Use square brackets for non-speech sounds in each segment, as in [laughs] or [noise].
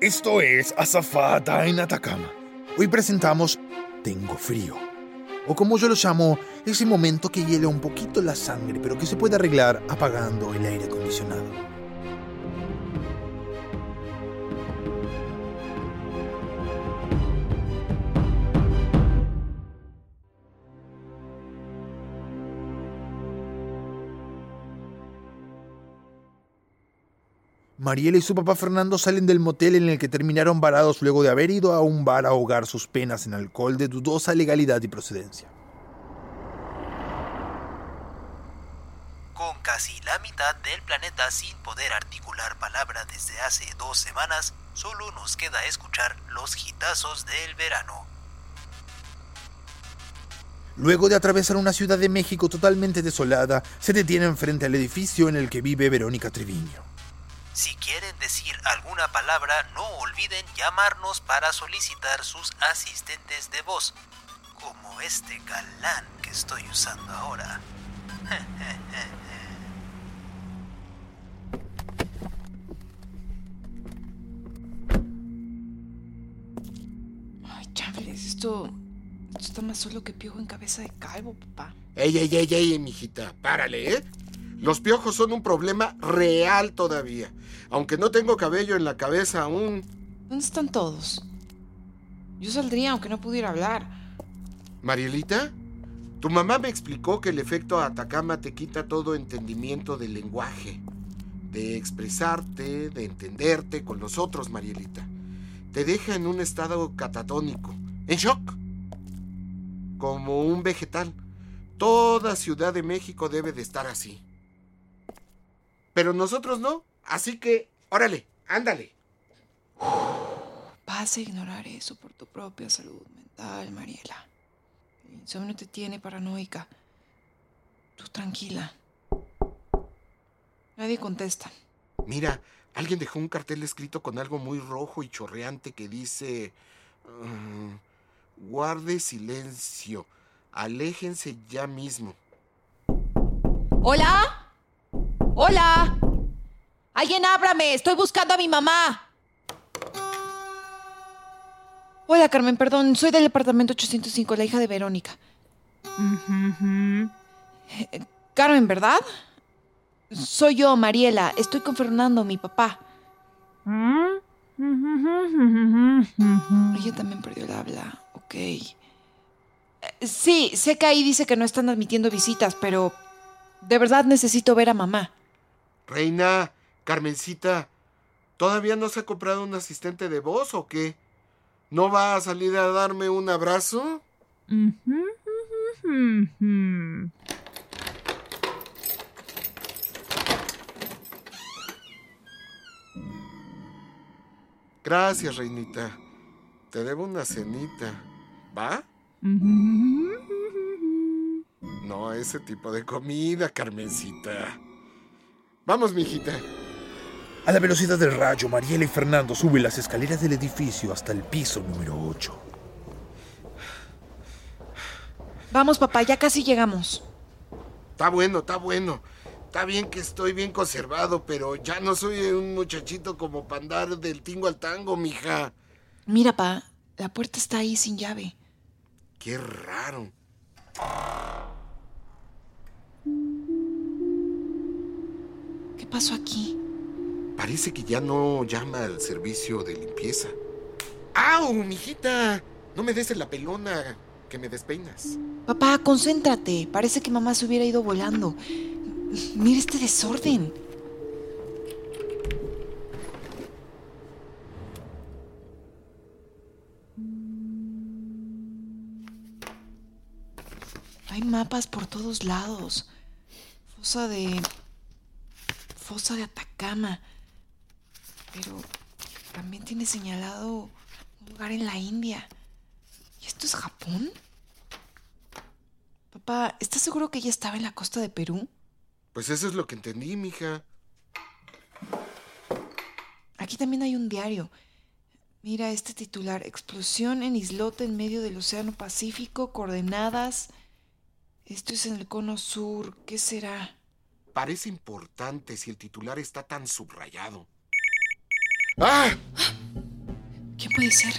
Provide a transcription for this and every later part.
Esto es Azafata en Atacama. Hoy presentamos Tengo frío. O como yo lo llamo, ese momento que hiela un poquito la sangre, pero que se puede arreglar apagando el aire acondicionado. Mariela y su papá Fernando salen del motel en el que terminaron varados luego de haber ido a un bar a ahogar sus penas en alcohol de dudosa legalidad y procedencia. Con casi la mitad del planeta sin poder articular palabra desde hace dos semanas, solo nos queda escuchar los hitazos del verano. Luego de atravesar una ciudad de México totalmente desolada, se detienen frente al edificio en el que vive Verónica Treviño. Si quieren decir alguna palabra, no olviden llamarnos para solicitar sus asistentes de voz, como este galán que estoy usando ahora. Ay, chables, esto, esto está más solo que piojo en cabeza de calvo, papá. Ey, ey, ey, ey, mijita, párale, ¿eh? Los piojos son un problema real todavía. Aunque no tengo cabello en la cabeza aún. ¿Dónde están todos? Yo saldría aunque no pudiera hablar. Marielita, tu mamá me explicó que el efecto Atacama te quita todo entendimiento del lenguaje, de expresarte, de entenderte con los otros, Marielita. Te deja en un estado catatónico, en shock, como un vegetal. Toda Ciudad de México debe de estar así. Pero nosotros no. Así que, órale, ándale. Vas a ignorar eso por tu propia salud mental, Mariela. El insomnio te tiene paranoica. Tú tranquila. Nadie contesta. Mira, alguien dejó un cartel escrito con algo muy rojo y chorreante que dice... mm, guarde silencio. Aléjense ya mismo. ¿Hola? ¿Hola? Alguien ábrame, estoy buscando a mi mamá. Hola, Carmen, perdón, soy del departamento 805, la hija de Verónica. Eh, Carmen, ¿verdad? Soy yo, Mariela. Estoy con Fernando, mi papá. Ella también perdió el habla. Ok. Eh, Sí, sé que ahí dice que no están admitiendo visitas, pero de verdad necesito ver a mamá. Reina, Carmencita, ¿todavía no se ha comprado un asistente de voz o qué? ¿No va a salir a darme un abrazo? Gracias, Reinita. Te debo una cenita. ¿Va? No, ese tipo de comida, Carmencita. Vamos, mijita. A la velocidad del rayo, Mariela y Fernando suben las escaleras del edificio hasta el piso número 8. Vamos, papá, ya casi llegamos. Está bueno, está bueno. Está bien que estoy bien conservado, pero ya no soy un muchachito como para andar del tingo al tango, mija. Mira, pa, la puerta está ahí sin llave. Qué raro. ¿Qué pasó aquí? Parece que ya no llama al servicio de limpieza. ¡Au, mijita! No me des en la pelona, que me despeinas. Papá, concéntrate. Parece que mamá se hubiera ido volando. Mira este desorden. Hay mapas por todos lados. Fosa de... Fosa de Atacama. Pero también tiene señalado un lugar en la India. ¿Y esto es Japón? Papá, ¿estás seguro que ella estaba en la costa de Perú? Pues eso es lo que entendí, mija. Aquí también hay un diario. Mira este titular, explosión en islote en medio del Océano Pacífico, coordenadas. Esto es en el cono sur, ¿qué será? Parece importante si el titular está tan subrayado. ¡Ah! ¿Quién puede ser?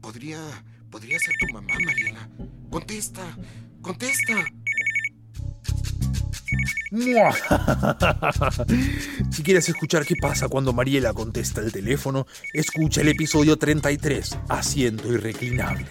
Podría. podría ser tu mamá, Mariela. Contesta, contesta. [laughs] Si quieres escuchar qué pasa cuando Mariela contesta el teléfono, escucha el episodio 33, Asiento Irreclinable.